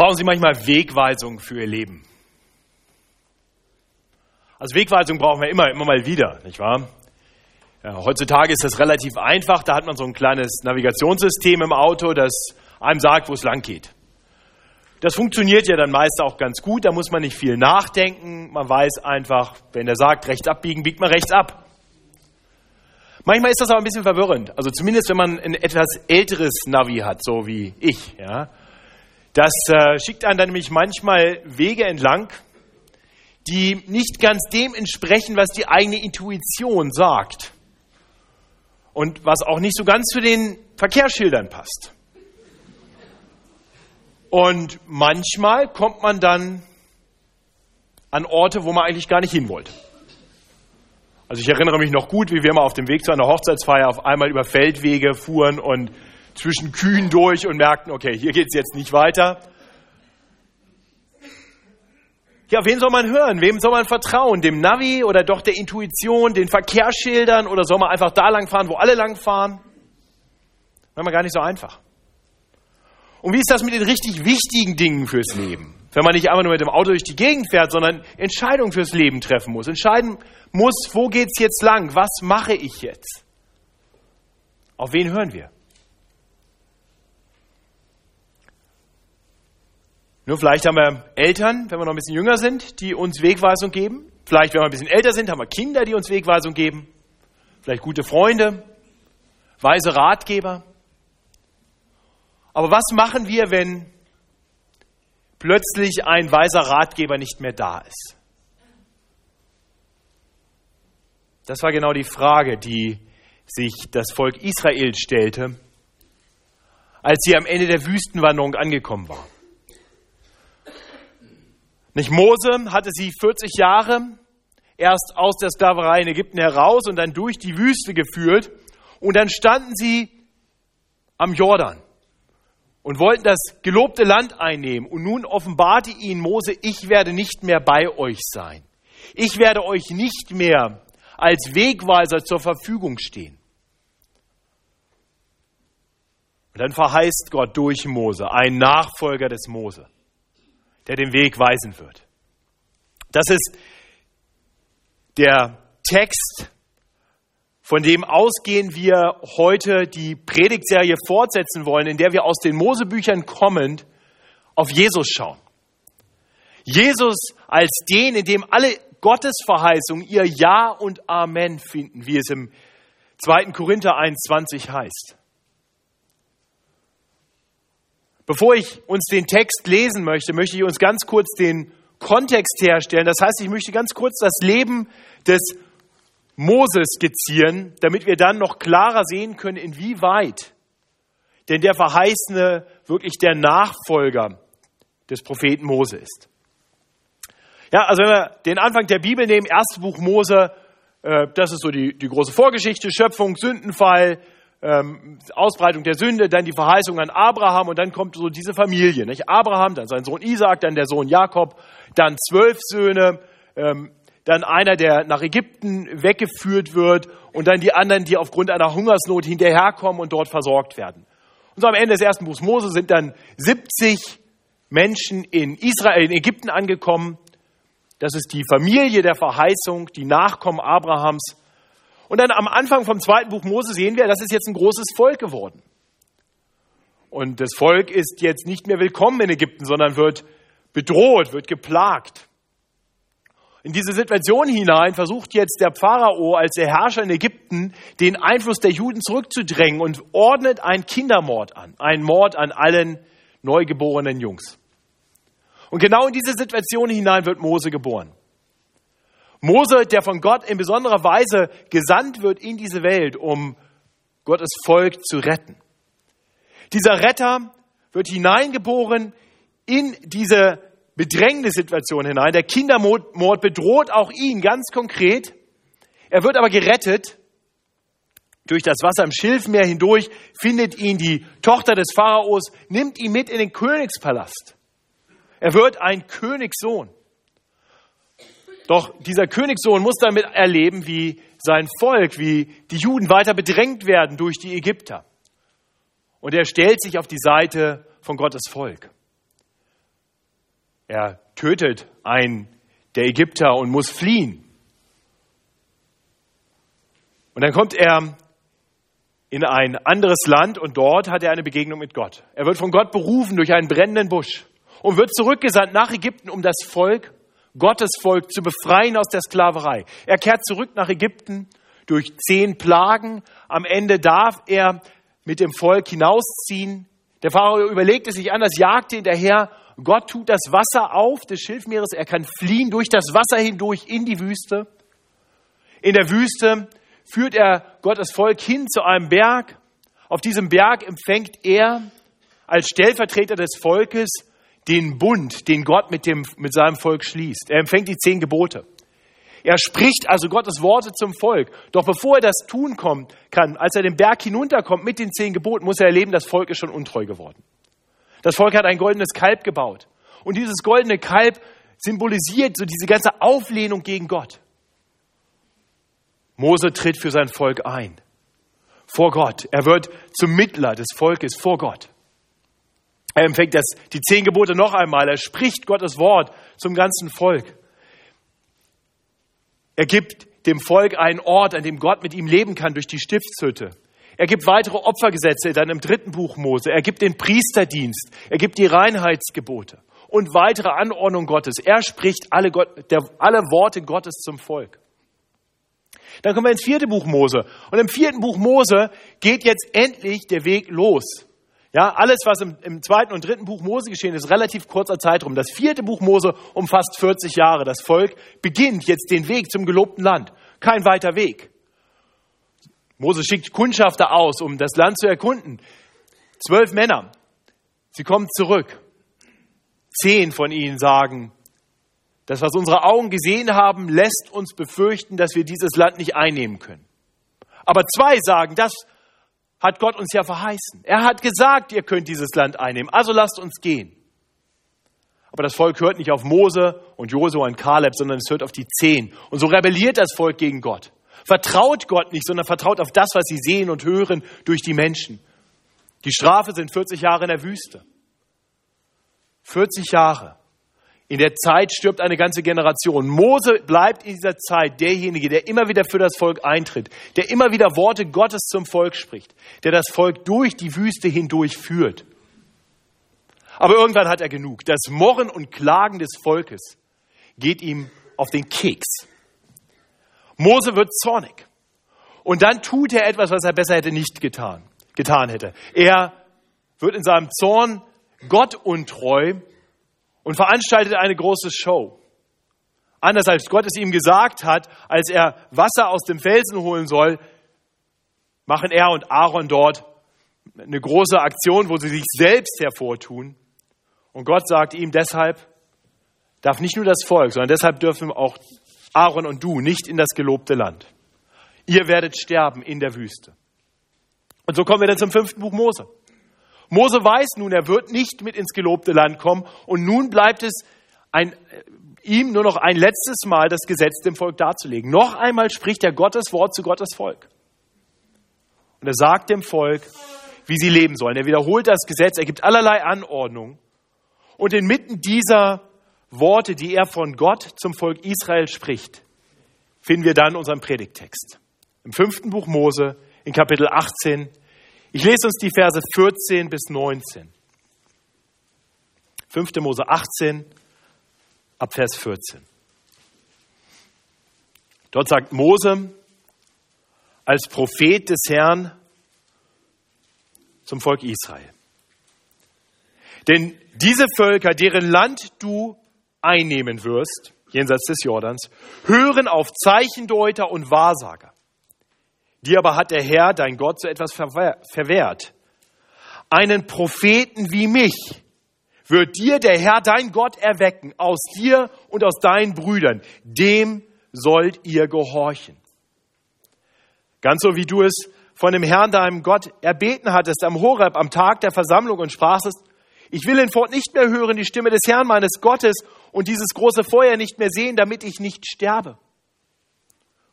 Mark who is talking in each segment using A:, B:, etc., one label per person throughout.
A: Brauchen Sie manchmal Wegweisung für Ihr Leben? Also Wegweisung brauchen wir immer, immer mal wieder, nicht wahr? Ja, heutzutage ist das relativ einfach. Da hat man so ein kleines Navigationssystem im Auto, das einem sagt, wo es lang geht. Das funktioniert ja dann meist auch ganz gut. Da muss man nicht viel nachdenken. Man weiß einfach, wenn er sagt, rechts abbiegen, biegt man rechts ab. Manchmal ist das aber ein bisschen verwirrend. Also zumindest, wenn man ein etwas älteres Navi hat, so wie ich. Ja. Das äh, schickt einen dann nämlich manchmal Wege entlang, die nicht ganz dem entsprechen, was die eigene Intuition sagt. Und was auch nicht so ganz zu den Verkehrsschildern passt. Und manchmal kommt man dann an Orte, wo man eigentlich gar nicht hin wollte. Also ich erinnere mich noch gut, wie wir mal auf dem Weg zu einer Hochzeitsfeier auf einmal über Feldwege fuhren und zwischen Kühen durch und merkten, okay, hier geht es jetzt nicht weiter. Ja, wen soll man hören? Wem soll man vertrauen? Dem Navi oder doch der Intuition, den Verkehrsschildern oder soll man einfach da lang fahren, wo alle lang fahren? Das ist gar nicht so einfach. Und wie ist das mit den richtig wichtigen Dingen fürs Leben? Wenn man nicht einfach nur mit dem Auto durch die Gegend fährt, sondern Entscheidungen fürs Leben treffen muss. Entscheiden muss, wo geht's jetzt lang? Was mache ich jetzt? Auf wen hören wir? Nur vielleicht haben wir Eltern, wenn wir noch ein bisschen jünger sind, die uns Wegweisung geben. Vielleicht, wenn wir ein bisschen älter sind, haben wir Kinder, die uns Wegweisung geben. Vielleicht gute Freunde, weise Ratgeber. Aber was machen wir, wenn plötzlich ein weiser Ratgeber nicht mehr da ist? Das war genau die Frage, die sich das Volk Israel stellte, als sie am Ende der Wüstenwanderung angekommen war. Nicht Mose hatte sie 40 Jahre erst aus der Sklaverei in Ägypten heraus und dann durch die Wüste geführt und dann standen sie am Jordan und wollten das gelobte Land einnehmen. Und nun offenbarte ihnen Mose, ich werde nicht mehr bei euch sein. Ich werde euch nicht mehr als Wegweiser zur Verfügung stehen. Und dann verheißt Gott durch Mose, ein Nachfolger des Mose, der den Weg weisen wird. Das ist der Text von dem ausgehen wir heute die Predigtserie fortsetzen wollen, in der wir aus den Mosebüchern kommend auf Jesus schauen. Jesus als den, in dem alle Gottesverheißungen ihr Ja und Amen finden, wie es im 2. Korinther 1,20 heißt. Bevor ich uns den Text lesen möchte, möchte ich uns ganz kurz den Kontext herstellen. Das heißt, ich möchte ganz kurz das Leben des Moses skizzieren, damit wir dann noch klarer sehen können, inwieweit denn der Verheißene wirklich der Nachfolger des Propheten Mose ist. Ja, also wenn wir den Anfang der Bibel nehmen, erstes Buch Mose, äh, das ist so die, die große Vorgeschichte, Schöpfung, Sündenfall, ähm, Ausbreitung der Sünde, dann die Verheißung an Abraham und dann kommt so diese Familie. Nicht? Abraham, dann sein Sohn Isaac, dann der Sohn Jakob, dann zwölf Söhne, ähm, dann einer, der nach Ägypten weggeführt wird und dann die anderen, die aufgrund einer Hungersnot hinterherkommen und dort versorgt werden. Und so am Ende des ersten Buchs Mose sind dann 70 Menschen in Israel, in Ägypten angekommen. Das ist die Familie der Verheißung, die Nachkommen Abrahams. Und dann am Anfang vom zweiten Buch Mose sehen wir, das ist jetzt ein großes Volk geworden. Und das Volk ist jetzt nicht mehr willkommen in Ägypten, sondern wird bedroht, wird geplagt. In diese Situation hinein versucht jetzt der Pharao als der Herrscher in Ägypten den Einfluss der Juden zurückzudrängen und ordnet einen Kindermord an, einen Mord an allen neugeborenen Jungs. Und genau in diese Situation hinein wird Mose geboren. Mose, der von Gott in besonderer Weise gesandt wird in diese Welt, um Gottes Volk zu retten. Dieser Retter wird hineingeboren in diese Bedrängnissituation hinein. Der Kindermord bedroht auch ihn ganz konkret. Er wird aber gerettet. Durch das Wasser im Schilfmeer hindurch findet ihn die Tochter des Pharaos, nimmt ihn mit in den Königspalast. Er wird ein Königssohn. Doch dieser Königssohn muss damit erleben, wie sein Volk, wie die Juden weiter bedrängt werden durch die Ägypter. Und er stellt sich auf die Seite von Gottes Volk. Er tötet einen der Ägypter und muss fliehen. Und dann kommt er in ein anderes Land und dort hat er eine Begegnung mit Gott. Er wird von Gott berufen durch einen brennenden Busch und wird zurückgesandt nach Ägypten, um das Volk, Gottes Volk, zu befreien aus der Sklaverei. Er kehrt zurück nach Ägypten durch zehn Plagen. Am Ende darf er mit dem Volk hinausziehen. Der Pharao überlegt es sich anders, jagte hinterher. Gott tut das Wasser auf des Schilfmeeres. Er kann fliehen durch das Wasser hindurch in die Wüste. In der Wüste führt er Gottes Volk hin zu einem Berg. Auf diesem Berg empfängt er als Stellvertreter des Volkes den Bund, den Gott mit, dem, mit seinem Volk schließt. Er empfängt die zehn Gebote. Er spricht also Gottes Worte zum Volk. Doch bevor er das tun kommt, kann, als er den Berg hinunterkommt mit den zehn Geboten, muss er erleben, das Volk ist schon untreu geworden. Das Volk hat ein goldenes Kalb gebaut. Und dieses goldene Kalb symbolisiert so diese ganze Auflehnung gegen Gott. Mose tritt für sein Volk ein. Vor Gott. Er wird zum Mittler des Volkes vor Gott. Er empfängt das, die zehn Gebote noch einmal. Er spricht Gottes Wort zum ganzen Volk. Er gibt dem Volk einen Ort, an dem Gott mit ihm leben kann durch die Stiftshütte. Er gibt weitere Opfergesetze dann im dritten Buch Mose. Er gibt den Priesterdienst. Er gibt die Reinheitsgebote und weitere Anordnungen Gottes. Er spricht alle, Gott, der, alle Worte Gottes zum Volk. Dann kommen wir ins vierte Buch Mose. Und im vierten Buch Mose geht jetzt endlich der Weg los. Ja, alles, was im, im zweiten und dritten Buch Mose geschehen ist, relativ kurzer Zeitraum. Das vierte Buch Mose umfasst 40 Jahre. Das Volk beginnt jetzt den Weg zum gelobten Land. Kein weiter Weg. Mose schickt Kundschafter aus, um das Land zu erkunden. Zwölf Männer. Sie kommen zurück. Zehn von ihnen sagen, das, was unsere Augen gesehen haben, lässt uns befürchten, dass wir dieses Land nicht einnehmen können. Aber zwei sagen, das hat Gott uns ja verheißen. Er hat gesagt, ihr könnt dieses Land einnehmen. Also lasst uns gehen. Aber das Volk hört nicht auf Mose und Josua und Kaleb, sondern es hört auf die Zehn. Und so rebelliert das Volk gegen Gott. Vertraut Gott nicht, sondern vertraut auf das, was sie sehen und hören durch die Menschen. Die Strafe sind 40 Jahre in der Wüste. 40 Jahre. In der Zeit stirbt eine ganze Generation. Mose bleibt in dieser Zeit derjenige, der immer wieder für das Volk eintritt, der immer wieder Worte Gottes zum Volk spricht, der das Volk durch die Wüste hindurch führt. Aber irgendwann hat er genug. Das Morren und Klagen des Volkes geht ihm auf den Keks. Mose wird zornig. Und dann tut er etwas, was er besser hätte nicht getan, getan hätte. Er wird in seinem Zorn Gott untreu und veranstaltet eine große Show. Anders als Gott es ihm gesagt hat, als er Wasser aus dem Felsen holen soll, machen er und Aaron dort eine große Aktion, wo sie sich selbst hervortun. Und Gott sagt ihm deshalb, darf nicht nur das Volk, sondern deshalb dürfen auch Aaron und du nicht in das gelobte Land. Ihr werdet sterben in der Wüste. Und so kommen wir dann zum fünften Buch Mose. Mose weiß nun, er wird nicht mit ins gelobte Land kommen und nun bleibt es ein, äh, ihm nur noch ein letztes Mal das Gesetz dem Volk darzulegen. Noch einmal spricht er Gottes Wort zu Gottes Volk. Und er sagt dem Volk, wie sie leben sollen. Er wiederholt das Gesetz, er gibt allerlei Anordnungen. Und inmitten dieser Worte, die er von Gott zum Volk Israel spricht, finden wir dann unseren Predigtext. Im fünften Buch Mose, in Kapitel 18, ich lese uns die Verse 14 bis 19. 5. Mose 18 ab Vers 14. Dort sagt Mose als Prophet des Herrn zum Volk Israel. Denn diese Völker, deren Land du einnehmen wirst, jenseits des Jordans, hören auf Zeichendeuter und Wahrsager. Dir aber hat der Herr, dein Gott, so etwas verwehrt. Einen Propheten wie mich wird dir der Herr, dein Gott, erwecken, aus dir und aus deinen Brüdern. Dem sollt ihr gehorchen. Ganz so wie du es von dem Herrn, deinem Gott, erbeten hattest am Horeb, am Tag der Versammlung und sprachst, ich will hinfort nicht mehr hören die Stimme des Herrn meines Gottes und dieses große Feuer nicht mehr sehen, damit ich nicht sterbe.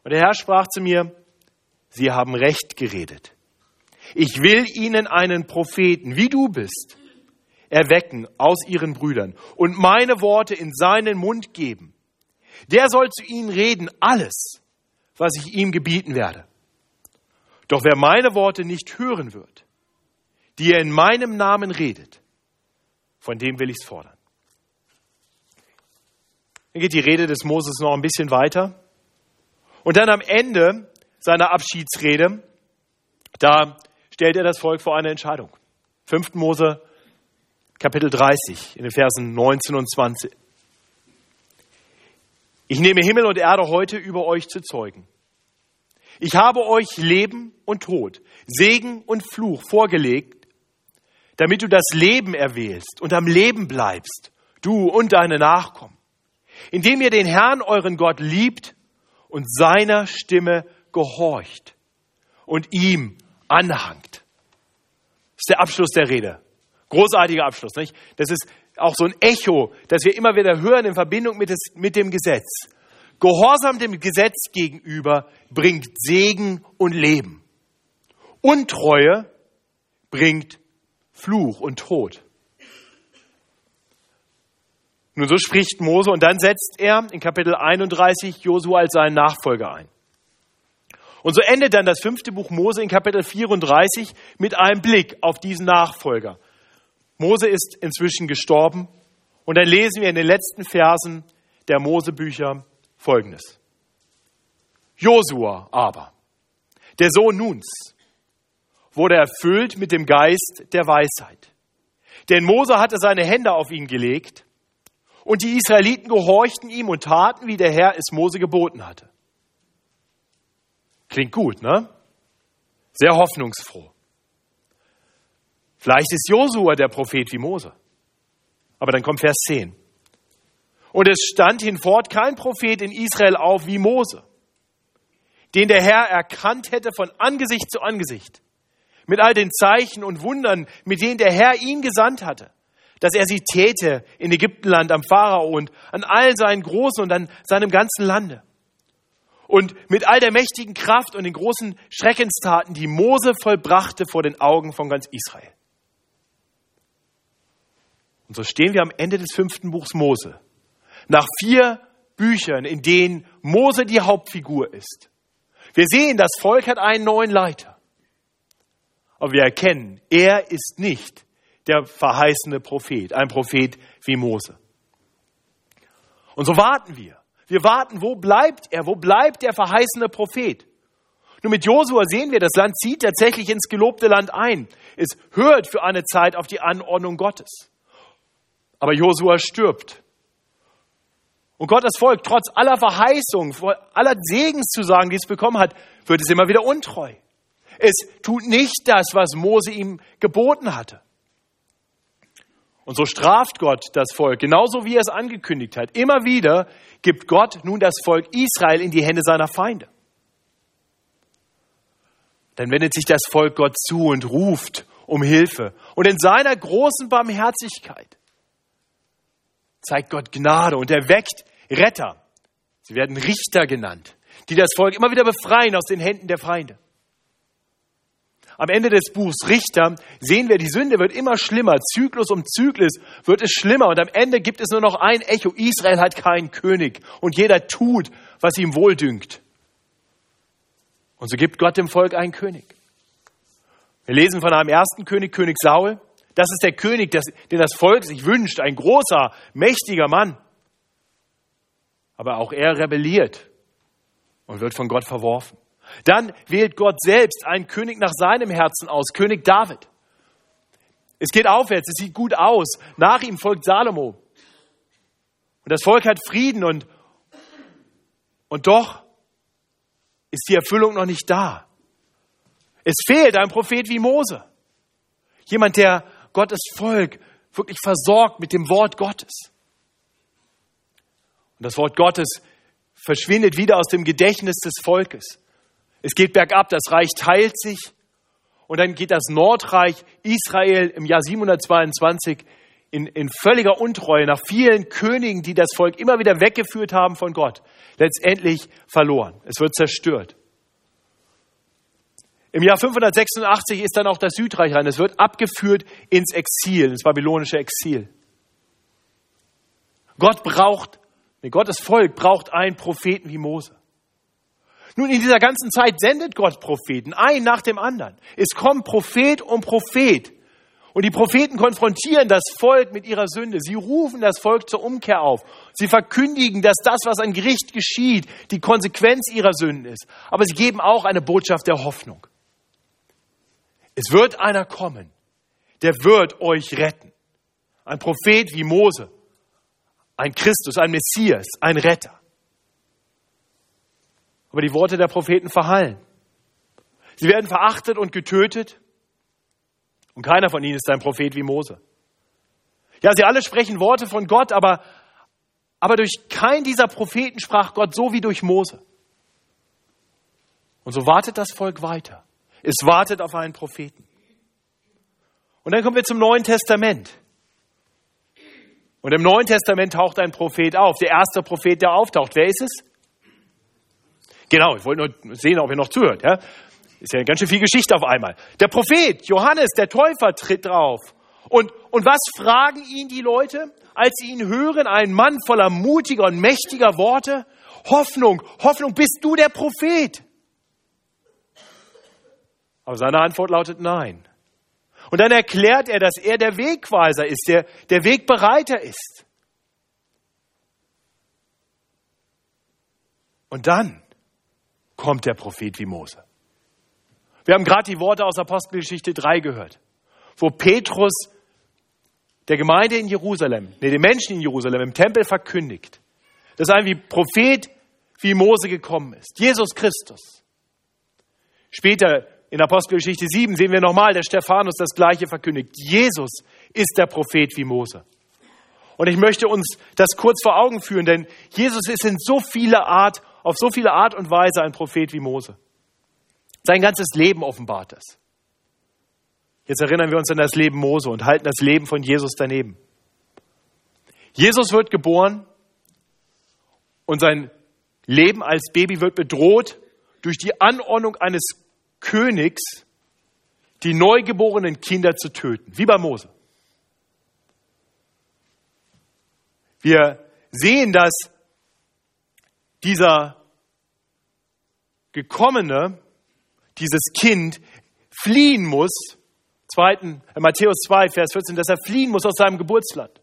A: Und der Herr sprach zu mir, Sie haben recht geredet. Ich will ihnen einen Propheten, wie du bist, erwecken aus ihren Brüdern und meine Worte in seinen Mund geben. Der soll zu ihnen reden alles, was ich ihm gebieten werde. Doch wer meine Worte nicht hören wird, die er in meinem Namen redet, von dem will ich es fordern. Dann geht die Rede des Moses noch ein bisschen weiter. Und dann am Ende seiner Abschiedsrede, da stellt er das Volk vor eine Entscheidung. 5. Mose Kapitel 30 in den Versen 19 und 20. Ich nehme Himmel und Erde heute über euch zu Zeugen. Ich habe euch Leben und Tod, Segen und Fluch vorgelegt, damit du das Leben erwählst und am Leben bleibst, du und deine Nachkommen, indem ihr den Herrn, euren Gott, liebt und seiner Stimme gehorcht und ihm anhangt. Das ist der Abschluss der Rede. Großartiger Abschluss, nicht? Das ist auch so ein Echo, das wir immer wieder hören in Verbindung mit, des, mit dem Gesetz. Gehorsam dem Gesetz gegenüber bringt Segen und Leben. Untreue bringt Fluch und Tod. Nun so spricht Mose und dann setzt er in Kapitel 31 Josua als seinen Nachfolger ein. Und so endet dann das fünfte Buch Mose in Kapitel 34 mit einem Blick auf diesen Nachfolger. Mose ist inzwischen gestorben und dann lesen wir in den letzten Versen der Mosebücher Folgendes. Josua aber, der Sohn Nuns, wurde erfüllt mit dem Geist der Weisheit. Denn Mose hatte seine Hände auf ihn gelegt und die Israeliten gehorchten ihm und taten, wie der Herr es Mose geboten hatte. Klingt gut, ne? Sehr hoffnungsfroh. Vielleicht ist Josua der Prophet wie Mose. Aber dann kommt Vers 10. Und es stand hinfort kein Prophet in Israel auf wie Mose, den der Herr erkannt hätte von Angesicht zu Angesicht, mit all den Zeichen und Wundern, mit denen der Herr ihn gesandt hatte, dass er sie täte in Ägyptenland am Pharao und an allen seinen Großen und an seinem ganzen Lande. Und mit all der mächtigen Kraft und den großen Schreckenstaten, die Mose vollbrachte vor den Augen von ganz Israel. Und so stehen wir am Ende des fünften Buchs Mose. Nach vier Büchern, in denen Mose die Hauptfigur ist. Wir sehen, das Volk hat einen neuen Leiter. Aber wir erkennen, er ist nicht der verheißene Prophet, ein Prophet wie Mose. Und so warten wir. Wir warten, wo bleibt er? Wo bleibt der verheißene Prophet? Nur mit Josua sehen wir, das Land zieht tatsächlich ins gelobte Land ein. Es hört für eine Zeit auf die Anordnung Gottes. Aber Josua stirbt. Und Gottes Volk, trotz aller Verheißungen, aller Segenszusagen, die es bekommen hat, wird es immer wieder untreu. Es tut nicht das, was Mose ihm geboten hatte. Und so straft Gott das Volk, genauso wie er es angekündigt hat. Immer wieder gibt Gott nun das Volk Israel in die Hände seiner Feinde. Dann wendet sich das Volk Gott zu und ruft um Hilfe. Und in seiner großen Barmherzigkeit zeigt Gott Gnade und er weckt Retter. Sie werden Richter genannt, die das Volk immer wieder befreien aus den Händen der Feinde. Am Ende des Buchs Richter sehen wir, die Sünde wird immer schlimmer. Zyklus um Zyklus wird es schlimmer. Und am Ende gibt es nur noch ein Echo. Israel hat keinen König. Und jeder tut, was ihm wohl dünkt. Und so gibt Gott dem Volk einen König. Wir lesen von einem ersten König, König Saul. Das ist der König, den das Volk sich wünscht, ein großer, mächtiger Mann. Aber auch er rebelliert und wird von Gott verworfen. Dann wählt Gott selbst einen König nach seinem Herzen aus, König David. Es geht aufwärts, es sieht gut aus. Nach ihm folgt Salomo. Und das Volk hat Frieden und, und doch ist die Erfüllung noch nicht da. Es fehlt ein Prophet wie Mose. Jemand, der Gottes Volk wirklich versorgt mit dem Wort Gottes. Und das Wort Gottes verschwindet wieder aus dem Gedächtnis des Volkes. Es geht bergab, das Reich teilt sich und dann geht das Nordreich Israel im Jahr 722 in, in völliger Untreue nach vielen Königen, die das Volk immer wieder weggeführt haben von Gott, letztendlich verloren. Es wird zerstört. Im Jahr 586 ist dann auch das Südreich rein. Es wird abgeführt ins Exil, ins babylonische Exil. Gott braucht, nee, Gottes Volk braucht einen Propheten wie Mose. Nun, in dieser ganzen Zeit sendet Gott Propheten, ein nach dem anderen. Es kommt Prophet um Prophet. Und die Propheten konfrontieren das Volk mit ihrer Sünde. Sie rufen das Volk zur Umkehr auf. Sie verkündigen, dass das, was an Gericht geschieht, die Konsequenz ihrer Sünden ist. Aber sie geben auch eine Botschaft der Hoffnung. Es wird einer kommen, der wird euch retten. Ein Prophet wie Mose, ein Christus, ein Messias, ein Retter. Aber die Worte der Propheten verhallen. Sie werden verachtet und getötet. Und keiner von ihnen ist ein Prophet wie Mose. Ja, sie alle sprechen Worte von Gott, aber, aber durch keinen dieser Propheten sprach Gott so wie durch Mose. Und so wartet das Volk weiter. Es wartet auf einen Propheten. Und dann kommen wir zum Neuen Testament. Und im Neuen Testament taucht ein Prophet auf. Der erste Prophet, der auftaucht. Wer ist es? Genau, ich wollte nur sehen, ob ihr noch zuhört. Ja? Ist ja ganz schön viel Geschichte auf einmal. Der Prophet Johannes, der Täufer, tritt drauf. Und, und was fragen ihn die Leute, als sie ihn hören? Ein Mann voller mutiger und mächtiger Worte. Hoffnung, Hoffnung, bist du der Prophet? Aber seine Antwort lautet nein. Und dann erklärt er, dass er der Wegweiser ist, der, der Wegbereiter ist. Und dann kommt der Prophet wie Mose. Wir haben gerade die Worte aus Apostelgeschichte 3 gehört, wo Petrus der Gemeinde in Jerusalem, nee, den Menschen in Jerusalem im Tempel verkündigt, dass ein wie Prophet wie Mose gekommen ist, Jesus Christus. Später in Apostelgeschichte 7 sehen wir nochmal, der Stephanus das Gleiche verkündigt. Jesus ist der Prophet wie Mose. Und ich möchte uns das kurz vor Augen führen, denn Jesus ist in so viele Art, auf so viele Art und Weise ein Prophet wie Mose. Sein ganzes Leben offenbart das. Jetzt erinnern wir uns an das Leben Mose und halten das Leben von Jesus daneben. Jesus wird geboren und sein Leben als Baby wird bedroht durch die Anordnung eines Königs, die neugeborenen Kinder zu töten, wie bei Mose. Wir sehen, dass dieser gekommene, dieses Kind fliehen muss, zweiten, äh, Matthäus 2, Vers 14, dass er fliehen muss aus seinem Geburtsland,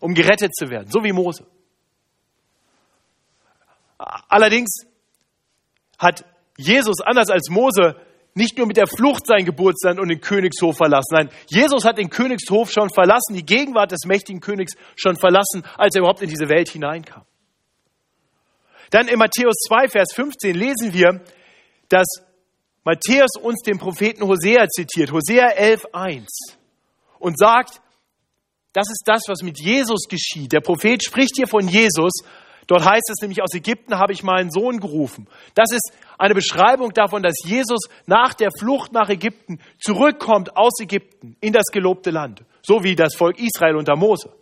A: um gerettet zu werden, so wie Mose. Allerdings hat Jesus, anders als Mose, nicht nur mit der Flucht sein Geburtsland und den Königshof verlassen. Nein, Jesus hat den Königshof schon verlassen, die Gegenwart des mächtigen Königs schon verlassen, als er überhaupt in diese Welt hineinkam. Dann in Matthäus 2, Vers 15 lesen wir, dass Matthäus uns den Propheten Hosea zitiert, Hosea 11, 1, und sagt, das ist das, was mit Jesus geschieht. Der Prophet spricht hier von Jesus Dort heißt es nämlich, aus Ägypten habe ich meinen Sohn gerufen. Das ist eine Beschreibung davon, dass Jesus nach der Flucht nach Ägypten zurückkommt aus Ägypten in das gelobte Land, so wie das Volk Israel unter Mose.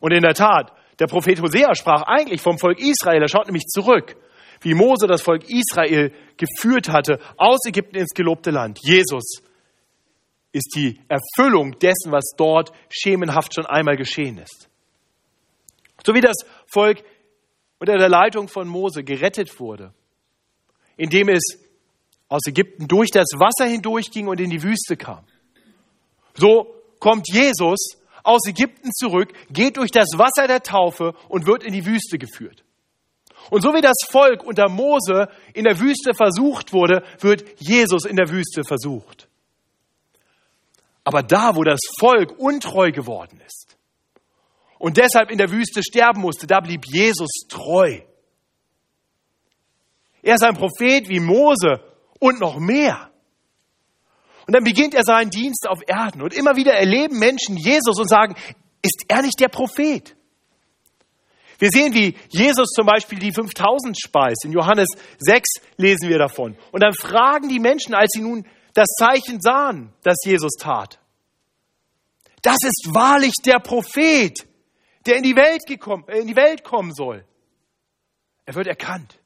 A: Und in der Tat, der Prophet Hosea sprach eigentlich vom Volk Israel, er schaut nämlich zurück, wie Mose das Volk Israel geführt hatte aus Ägypten ins gelobte Land. Jesus ist die Erfüllung dessen, was dort schemenhaft schon einmal geschehen ist. So wie das Volk unter der Leitung von Mose gerettet wurde, indem es aus Ägypten durch das Wasser hindurchging und in die Wüste kam. So kommt Jesus aus Ägypten zurück, geht durch das Wasser der Taufe und wird in die Wüste geführt. Und so wie das Volk unter Mose in der Wüste versucht wurde, wird Jesus in der Wüste versucht. Aber da, wo das Volk untreu geworden ist, und deshalb in der Wüste sterben musste, da blieb Jesus treu. Er ist ein Prophet wie Mose und noch mehr. Und dann beginnt er seinen Dienst auf Erden und immer wieder erleben Menschen Jesus und sagen, ist er nicht der Prophet? Wir sehen, wie Jesus zum Beispiel die 5000 speist. In Johannes 6 lesen wir davon. Und dann fragen die Menschen, als sie nun das Zeichen sahen, das Jesus tat. Das ist wahrlich der Prophet, der in die Welt, gekommen, in die Welt kommen soll. Er wird erkannt.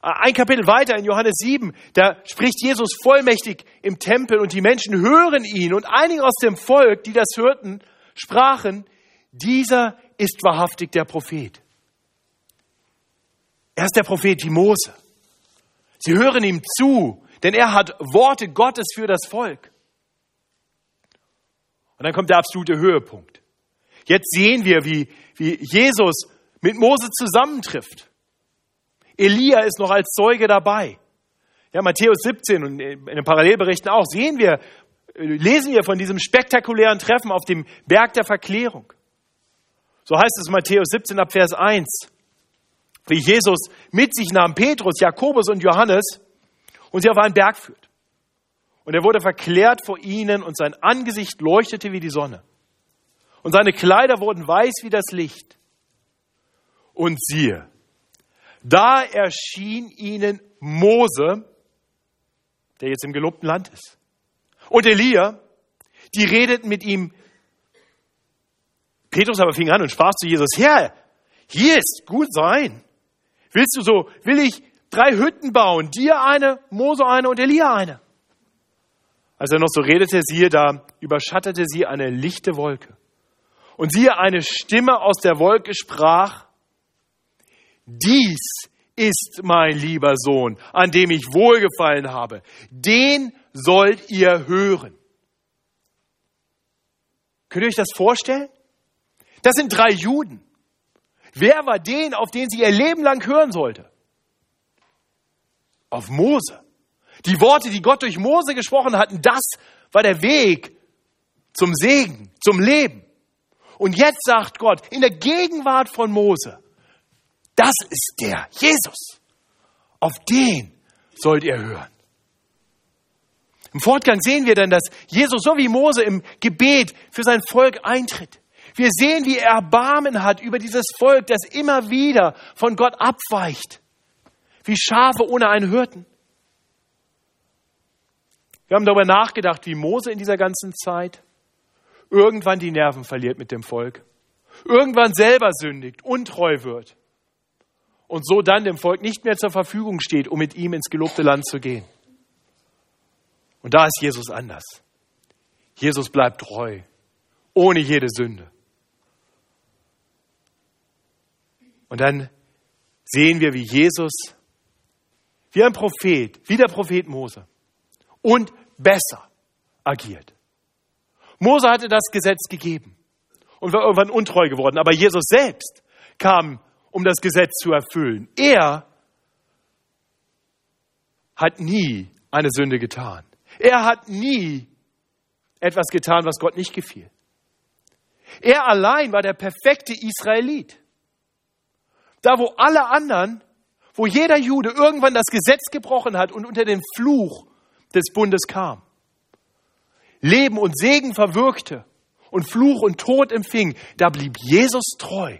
A: Ein Kapitel weiter in Johannes 7, da spricht Jesus vollmächtig im Tempel und die Menschen hören ihn und einige aus dem Volk, die das hörten, sprachen, dieser ist wahrhaftig der Prophet. Er ist der Prophet wie Mose. Sie hören ihm zu, denn er hat Worte Gottes für das Volk. Und dann kommt der absolute Höhepunkt. Jetzt sehen wir, wie, wie Jesus mit Mose zusammentrifft. Elia ist noch als Zeuge dabei. Ja, Matthäus 17 und in den Parallelberichten auch sehen wir, lesen wir von diesem spektakulären Treffen auf dem Berg der Verklärung. So heißt es Matthäus 17 ab Vers 1, wie Jesus mit sich nahm Petrus, Jakobus und Johannes und sie auf einen Berg führt. Und er wurde verklärt vor ihnen und sein Angesicht leuchtete wie die Sonne. Und seine Kleider wurden weiß wie das Licht. Und siehe, da erschien ihnen Mose, der jetzt im gelobten Land ist, und Elia, die redeten mit ihm. Petrus aber fing an und sprach zu Jesus, Herr, hier ist gut sein. Willst du so, will ich drei Hütten bauen, dir eine, Mose eine und Elia eine? Als er noch so redete, siehe, da überschattete sie eine lichte Wolke. Und siehe, eine Stimme aus der Wolke sprach, dies ist mein lieber Sohn, an dem ich wohlgefallen habe. Den sollt ihr hören. Könnt ihr euch das vorstellen? Das sind drei Juden. Wer war den, auf den sie ihr Leben lang hören sollte? Auf Mose. Die Worte, die Gott durch Mose gesprochen hatten, das war der Weg zum Segen, zum Leben. Und jetzt sagt Gott in der Gegenwart von Mose, das ist der Jesus. Auf den sollt ihr hören. Im Fortgang sehen wir dann, dass Jesus so wie Mose im Gebet für sein Volk eintritt. Wir sehen, wie er Erbarmen hat über dieses Volk, das immer wieder von Gott abweicht. Wie Schafe ohne einen Hirten. Wir haben darüber nachgedacht, wie Mose in dieser ganzen Zeit irgendwann die Nerven verliert mit dem Volk, irgendwann selber sündigt, untreu wird und so dann dem Volk nicht mehr zur Verfügung steht, um mit ihm ins gelobte Land zu gehen. Und da ist Jesus anders. Jesus bleibt treu, ohne jede Sünde. Und dann sehen wir, wie Jesus, wie ein Prophet, wie der Prophet Mose und besser agiert. Mose hatte das Gesetz gegeben und war irgendwann untreu geworden, aber Jesus selbst kam, um das Gesetz zu erfüllen. Er hat nie eine Sünde getan. Er hat nie etwas getan, was Gott nicht gefiel. Er allein war der perfekte Israelit. Da, wo alle anderen, wo jeder Jude irgendwann das Gesetz gebrochen hat und unter den Fluch des Bundes kam. Leben und Segen verwirkte und Fluch und Tod empfing, da blieb Jesus treu.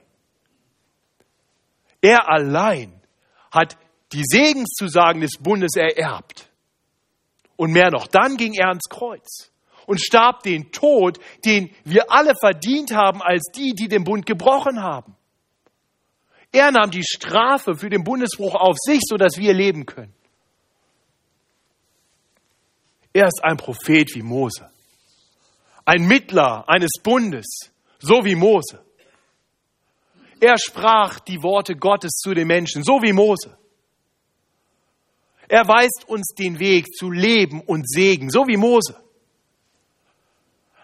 A: Er allein hat die Segenszusagen des Bundes ererbt. Und mehr noch, dann ging er ans Kreuz und starb den Tod, den wir alle verdient haben als die, die den Bund gebrochen haben. Er nahm die Strafe für den Bundesbruch auf sich, sodass wir leben können. Er ist ein Prophet wie Mose, ein Mittler eines Bundes, so wie Mose. Er sprach die Worte Gottes zu den Menschen, so wie Mose. Er weist uns den Weg zu Leben und Segen, so wie Mose.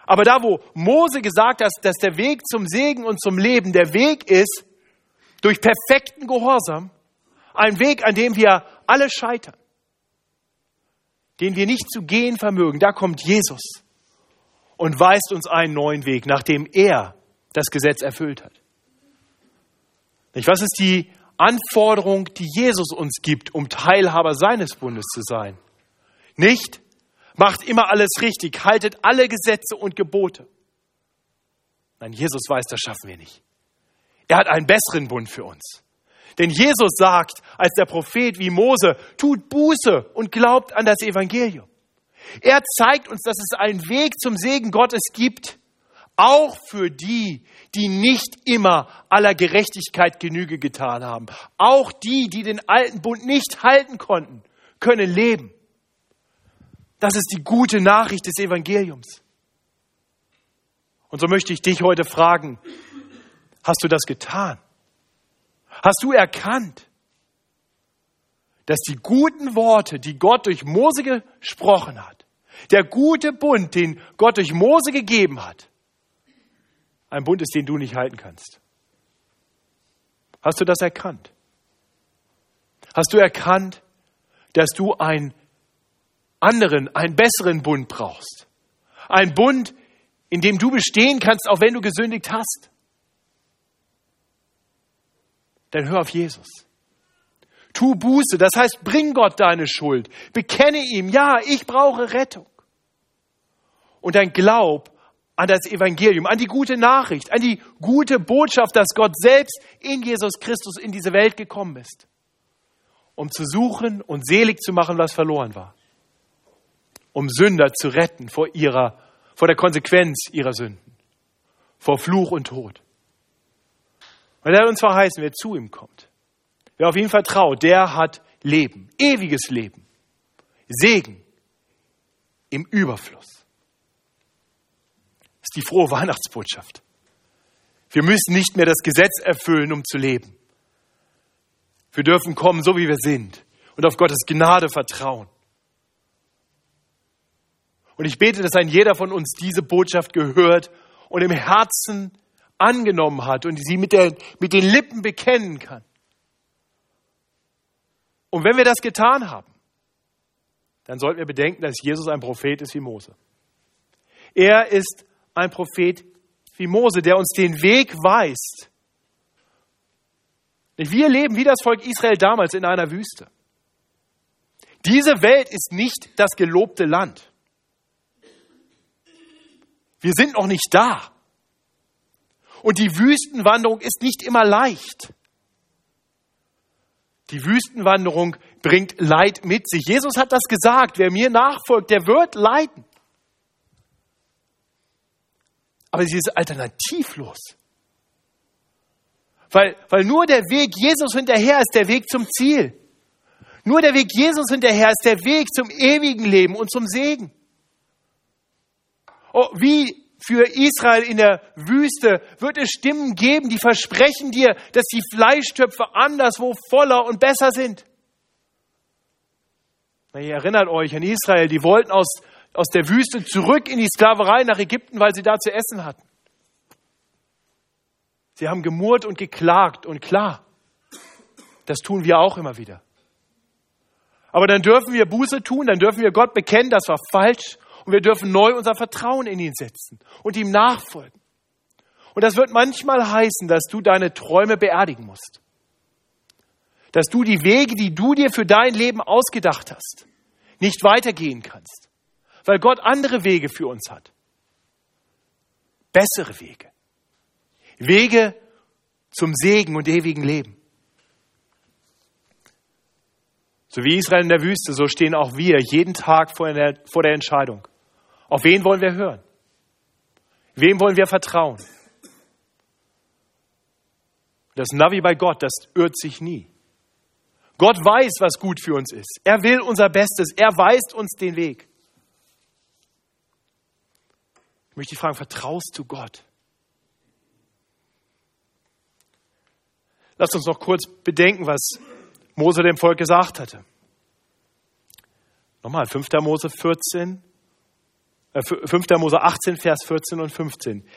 A: Aber da, wo Mose gesagt hat, dass der Weg zum Segen und zum Leben der Weg ist, durch perfekten Gehorsam, ein Weg, an dem wir alle scheitern, den wir nicht zu gehen vermögen, da kommt Jesus und weist uns einen neuen Weg, nachdem er das Gesetz erfüllt hat. Was ist die Anforderung, die Jesus uns gibt, um Teilhaber seines Bundes zu sein? Nicht, macht immer alles richtig, haltet alle Gesetze und Gebote. Nein, Jesus weiß, das schaffen wir nicht. Er hat einen besseren Bund für uns. Denn Jesus sagt als der Prophet wie Mose, tut Buße und glaubt an das Evangelium. Er zeigt uns, dass es einen Weg zum Segen Gottes gibt, Auch für die, die nicht immer aller Gerechtigkeit Genüge getan haben. Auch die, die den alten Bund nicht halten konnten, können leben. Das ist die gute Nachricht des Evangeliums. Und so möchte ich dich heute fragen, hast du das getan? Hast du erkannt, dass die guten Worte, die Gott durch Mose gesprochen hat, der gute Bund, den Gott durch Mose gegeben hat, ein Bund ist, den du nicht halten kannst? Hast du das erkannt? Hast du erkannt, dass du einen anderen, einen besseren Bund brauchst? Ein Bund, in dem du bestehen kannst, auch wenn du gesündigt hast? Dann hör auf Jesus. Tu Buße, das heißt, bring Gott deine Schuld. Bekenne ihm, ja, ich brauche Rettung. Und dann glaub an das Evangelium, an die gute Nachricht, an die gute Botschaft, dass Gott selbst in Jesus Christus in diese Welt gekommen ist, um zu suchen und selig zu machen, was verloren war, um Sünder zu retten vor ihrer, vor der Konsequenz ihrer Sünden, vor Fluch und Tod. Weil er uns verheißen, wer zu ihm kommt, wer auf ihn vertraut, der hat Leben, ewiges Leben, Segen im Überfluss die frohe Weihnachtsbotschaft. Wir müssen nicht mehr das Gesetz erfüllen, um zu leben. Wir dürfen kommen, so wie wir sind und auf Gottes Gnade vertrauen. Und ich bete, dass ein jeder von uns diese Botschaft gehört und im Herzen angenommen hat und sie mit, der, mit den Lippen bekennen kann. Und wenn wir das getan haben, dann sollten wir bedenken, dass Jesus ein Prophet ist wie Mose. Er ist ein Prophet wie Mose, der uns den Weg weist. Wir leben wie das Volk Israel damals in einer Wüste. Diese Welt ist nicht das gelobte Land. Wir sind noch nicht da. Und die Wüstenwanderung ist nicht immer leicht. Die Wüstenwanderung bringt Leid mit sich. Jesus hat das gesagt. Wer mir nachfolgt, der wird leiden aber sie ist alternativlos. Weil, weil nur der Weg Jesus hinterher ist der Weg zum Ziel. Nur der Weg Jesus hinterher ist der Weg zum ewigen Leben und zum Segen. Oh, wie für Israel in der Wüste wird es Stimmen geben, die versprechen dir, dass die Fleischtöpfe anderswo voller und besser sind. Ihr erinnert euch an Israel, die wollten aus aus der Wüste zurück in die Sklaverei nach Ägypten, weil sie da zu essen hatten. Sie haben gemurrt und geklagt und klar, das tun wir auch immer wieder. Aber dann dürfen wir Buße tun, dann dürfen wir Gott bekennen, das war falsch und wir dürfen neu unser Vertrauen in ihn setzen und ihm nachfolgen. Und das wird manchmal heißen, dass du deine Träume beerdigen musst. Dass du die Wege, die du dir für dein Leben ausgedacht hast, nicht weitergehen kannst weil Gott andere Wege für uns hat. Bessere Wege. Wege zum Segen und ewigen Leben. So wie Israel in der Wüste, so stehen auch wir jeden Tag vor der, Entscheidung. Auf wen wollen wir hören? Wem wollen wir vertrauen? Das Navi bei Gott, das irrt sich nie. Gott weiß, was gut für uns ist. Er will unser Bestes. Er weist uns den Weg. Ich möchte dich fragen, vertraust du Gott? Lass uns noch kurz bedenken, was Mose dem Volk gesagt hatte. Nochmal, 5. Mose 14, äh, 5. Mose 18, Vers 14 und 15.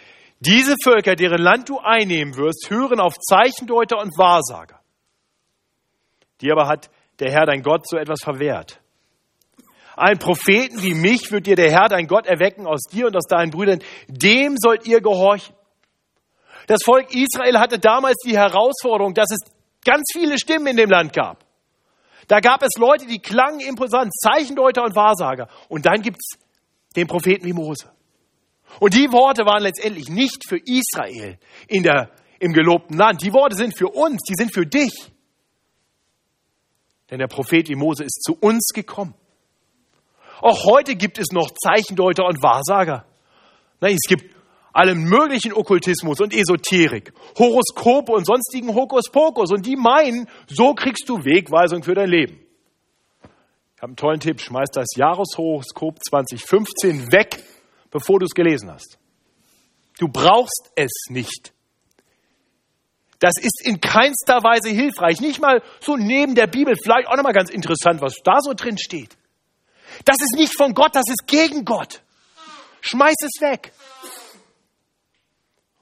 A: Diese Völker, deren Land du einnehmen wirst, hören auf Zeichendeuter und Wahrsager. Die aber hat der Herr dein Gott so etwas verwehrt. Ein Propheten wie mich wird dir der Herr, dein Gott, erwecken aus dir und aus deinen Brüdern. Dem sollt ihr gehorchen. Das Volk Israel hatte damals die Herausforderung, dass es ganz viele Stimmen in dem Land gab. Da gab es Leute, die klangen imposant, Zeichendeuter und Wahrsager. Und dann gibt es den Propheten wie Mose. Und die Worte waren letztendlich nicht für Israel in der, im gelobten Land. Die Worte sind für uns, die sind für dich. Denn der Prophet wie Mose ist zu uns gekommen. Auch heute gibt es noch Zeichendeuter und Wahrsager. Es gibt allem möglichen Okkultismus und Esoterik, Horoskope und sonstigen Hokuspokus und die meinen, so kriegst du Wegweisung für dein Leben. Ich habe einen tollen Tipp, schmeiß das Jahreshoroskop 2015 weg, bevor du es gelesen hast. Du brauchst es nicht. Das ist in keinster Weise hilfreich. Nicht mal so neben der Bibel. Vielleicht auch nochmal ganz interessant, was da so drin steht. Das ist nicht von Gott, das ist gegen Gott. Schmeiß es weg.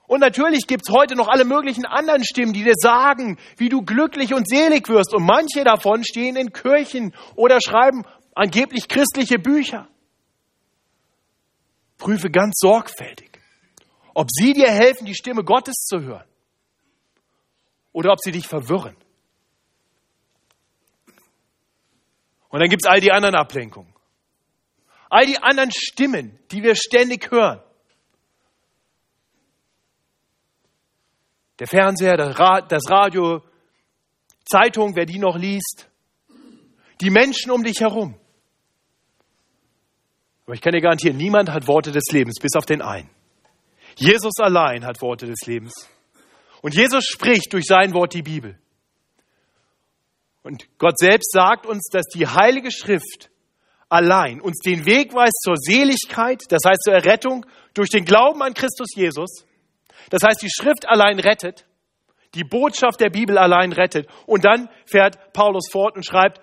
A: Und natürlich gibt's heute noch alle möglichen anderen Stimmen, die dir sagen, wie du glücklich und selig wirst. Und manche davon stehen in Kirchen oder schreiben angeblich christliche Bücher. Prüfe ganz sorgfältig, ob sie dir helfen, die Stimme Gottes zu hören oder ob sie dich verwirren. Und dann gibt's all die anderen Ablenkungen. All die anderen Stimmen, die wir ständig hören. Der Fernseher, das Radio, Zeitung, wer die noch liest. Die Menschen um dich herum. Aber ich kann dir garantieren, niemand hat Worte des Lebens, bis auf den einen. Jesus allein hat Worte des Lebens. Und Jesus spricht durch sein Wort die Bibel. Und Gott selbst sagt uns, dass die Heilige Schrift allein uns den Weg weist zur Seligkeit, das heißt zur Errettung durch den Glauben an Christus Jesus. Das heißt, die Schrift allein rettet, die Botschaft der Bibel allein rettet. Und dann fährt Paulus fort und schreibt,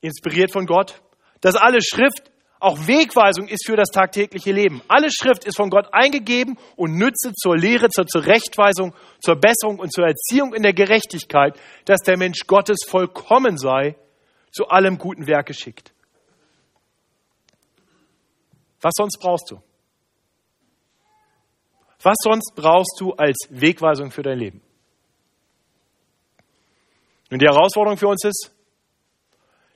A: inspiriert von Gott, dass alle Schrift auch Wegweisung ist für das tagtägliche Leben. Alle Schrift ist von Gott eingegeben und nütze zur Lehre, zur Zurechtweisung, zur Besserung und zur Erziehung in der Gerechtigkeit, dass der Mensch Gottes vollkommen sei, zu allem guten Werk geschickt. Was sonst brauchst du? Was sonst brauchst du als Wegweisung für dein Leben? Und die Herausforderung für uns ist,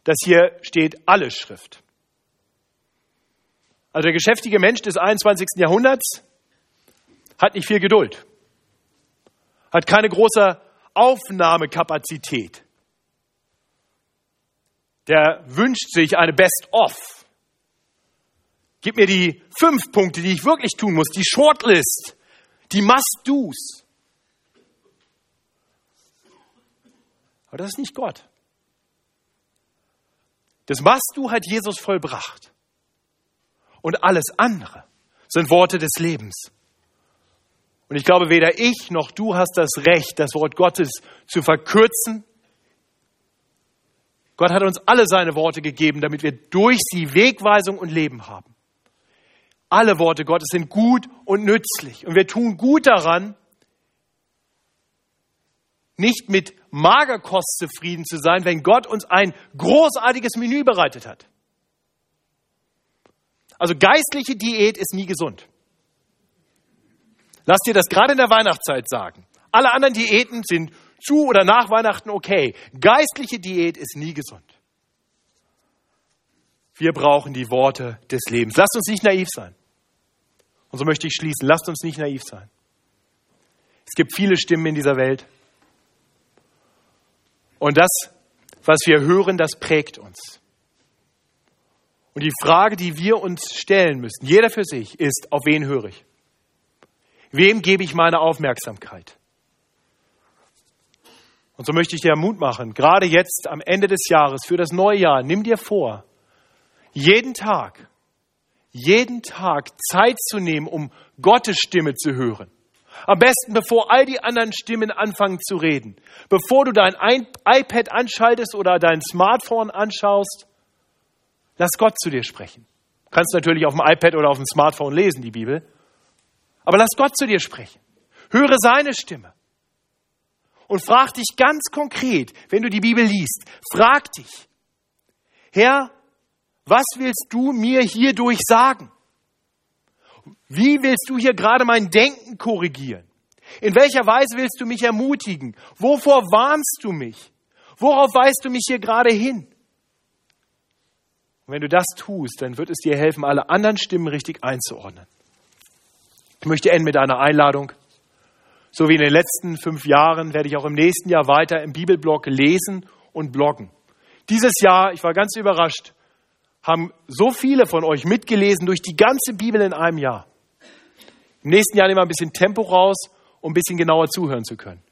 A: dass hier steht alle Schrift. Also der geschäftige Mensch des 21. Jahrhunderts hat nicht viel Geduld, hat keine große Aufnahmekapazität. Der wünscht sich eine Best-of. Gib mir die fünf Punkte, die ich wirklich tun muss, die Shortlist, die Must-Dos. Aber das ist nicht Gott. Das Must-Do hat Jesus vollbracht. Und alles andere sind Worte des Lebens. Und ich glaube, weder ich noch du hast das Recht, das Wort Gottes zu verkürzen. Gott hat uns alle seine Worte gegeben, damit wir durch sie Wegweisung und Leben haben. Alle Worte Gottes sind gut und nützlich. Und wir tun gut daran, nicht mit Magerkost zufrieden zu sein, wenn Gott uns ein großartiges Menü bereitet hat. Also geistliche Diät ist nie gesund. Lass dir das gerade in der Weihnachtszeit sagen. Alle anderen Diäten sind zu oder nach Weihnachten okay. Geistliche Diät ist nie gesund. Wir brauchen die Worte des Lebens. Lasst uns nicht naiv sein. Und so möchte ich schließen. Lasst uns nicht naiv sein. Es gibt viele Stimmen in dieser Welt. Und das, was wir hören, das prägt uns. Und die Frage, die wir uns stellen müssen, jeder für sich, ist, auf wen höre ich? Wem gebe ich meine Aufmerksamkeit? Und so möchte ich dir Mut machen, gerade jetzt am Ende des Jahres, für das neue Jahr, nimm dir vor, jeden Tag jeden Tag Zeit zu nehmen, um Gottes Stimme zu hören. Am besten, bevor all die anderen Stimmen anfangen zu reden. Bevor du dein iPad anschaltest oder dein Smartphone anschaust, lass Gott zu dir sprechen. Du kannst natürlich auf dem iPad oder auf dem Smartphone lesen, die Bibel. Aber lass Gott zu dir sprechen. Höre seine Stimme. Und frag dich ganz konkret, wenn du die Bibel liest, frag dich, Herr, was willst du mir hierdurch sagen? Wie willst du hier gerade mein Denken korrigieren? In welcher Weise willst du mich ermutigen? Wovor warnst du mich? Worauf weist du mich hier gerade hin? Und wenn du das tust, dann wird es dir helfen, alle anderen Stimmen richtig einzuordnen. Ich möchte enden mit einer Einladung. So wie in den letzten fünf Jahren werde ich auch im nächsten Jahr weiter im Bibelblog lesen und bloggen. Dieses Jahr, ich war ganz überrascht, haben so viele von euch mitgelesen durch die ganze Bibel in einem Jahr. Im nächsten Jahr nehmen wir ein bisschen Tempo raus, um ein bisschen genauer zuhören zu können.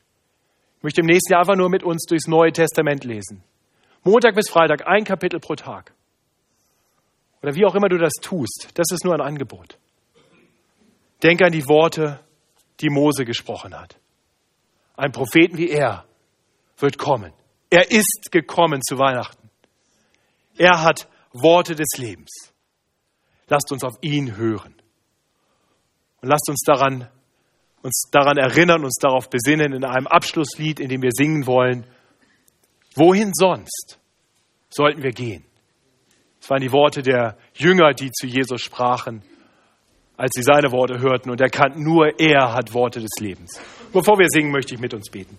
A: Ich möchte im nächsten Jahr einfach nur mit uns durchs Neue Testament lesen. Montag bis Freitag ein Kapitel pro Tag. Oder wie auch immer du das tust, das ist nur ein Angebot. Denk an die Worte, die Mose gesprochen hat. Ein Propheten wie er wird kommen. Er ist gekommen zu Weihnachten. Er hat Worte des Lebens. Lasst uns auf ihn hören. Und lasst uns daran, uns daran erinnern, uns darauf besinnen in einem Abschlusslied, in dem wir singen wollen, wohin sonst sollten wir gehen? Das waren die Worte der Jünger, die zu Jesus sprachen als sie seine Worte hörten und erkannten, nur er hat Worte des Lebens. Bevor wir singen, möchte ich mit uns beten.